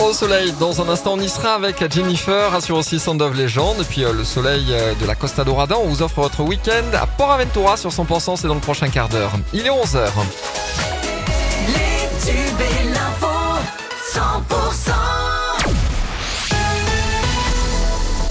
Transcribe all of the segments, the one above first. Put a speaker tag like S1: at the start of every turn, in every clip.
S1: Au soleil, dans un instant, on y sera avec Jennifer, assure aussi Sand Légende. Et puis euh, le soleil euh, de la Costa Dorada, on vous offre votre week-end à Port Aventura sur 100%, c'est dans le prochain quart d'heure. Il est 11h.
S2: Les tubes et l'info, 100%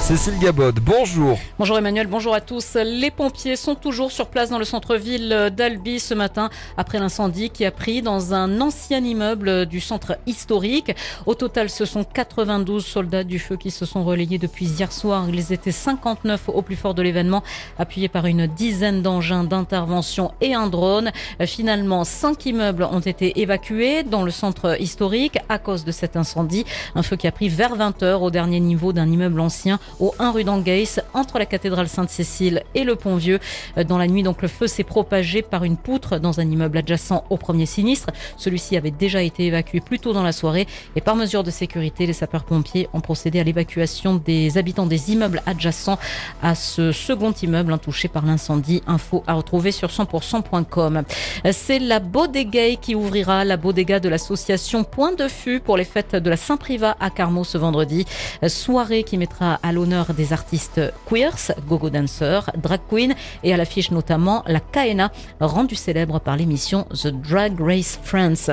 S1: Cécile Gabod, bonjour.
S3: Bonjour Emmanuel, bonjour à tous. Les pompiers sont toujours sur place dans le centre-ville d'Albi ce matin après l'incendie qui a pris dans un ancien immeuble du centre historique. Au total, ce sont 92 soldats du feu qui se sont relayés depuis hier soir. Ils étaient 59 au plus fort de l'événement, appuyés par une dizaine d'engins d'intervention et un drone. Finalement, cinq immeubles ont été évacués dans le centre historique à cause de cet incendie. Un feu qui a pris vers 20 heures au dernier niveau d'un immeuble ancien au 1 rue d'Angeis, entre la cathédrale Sainte-Cécile et le Pont-Vieux. Dans la nuit, donc, le feu s'est propagé par une poutre dans un immeuble adjacent au premier sinistre. Celui-ci avait déjà été évacué plus tôt dans la soirée et par mesure de sécurité, les sapeurs-pompiers ont procédé à l'évacuation des habitants des immeubles adjacents à ce second immeuble hein, touché par l'incendie. Info à retrouver sur 100%.com. C'est la Bodega qui ouvrira la bodega de l'association Point de Fût pour les fêtes de la Saint-Privat à Carmaux ce vendredi. Soirée qui mettra à l'honneur des artistes queers, gogo dancers, drag queen et à l'affiche notamment la Kaena, rendue célèbre par l'émission The Drag Race France.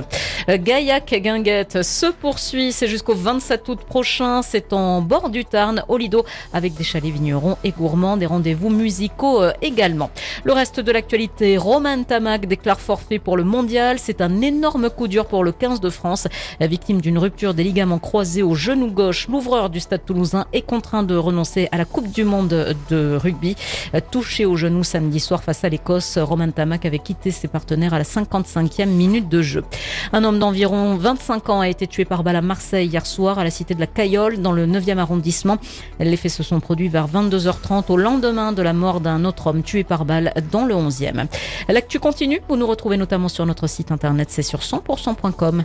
S3: Gaillac Guinguette se poursuit, c'est jusqu'au 27 août prochain, c'est en bord du Tarn, au Lido, avec des chalets vignerons et gourmands, des rendez-vous musicaux euh, également. Le reste de l'actualité, Roman Tamac déclare forfait pour le mondial, c'est un énorme coup dur pour le 15 de France, victime d'une rupture des ligaments croisés au genou gauche, l'ouvreur du stade toulousain est contraint de renoncer à la Coupe du Monde de rugby. Touché au genou samedi soir face à l'Écosse, Roman Tamac avait quitté ses partenaires à la 55e minute de jeu. Un homme d'environ 25 ans a été tué par balle à Marseille hier soir à la cité de la Cayolle dans le 9e arrondissement. Les faits se sont produits vers 22h30 au lendemain de la mort d'un autre homme tué par balle dans le 11e. L'actu continue, vous nous retrouvez notamment sur notre site internet, c'est sur 100%.com.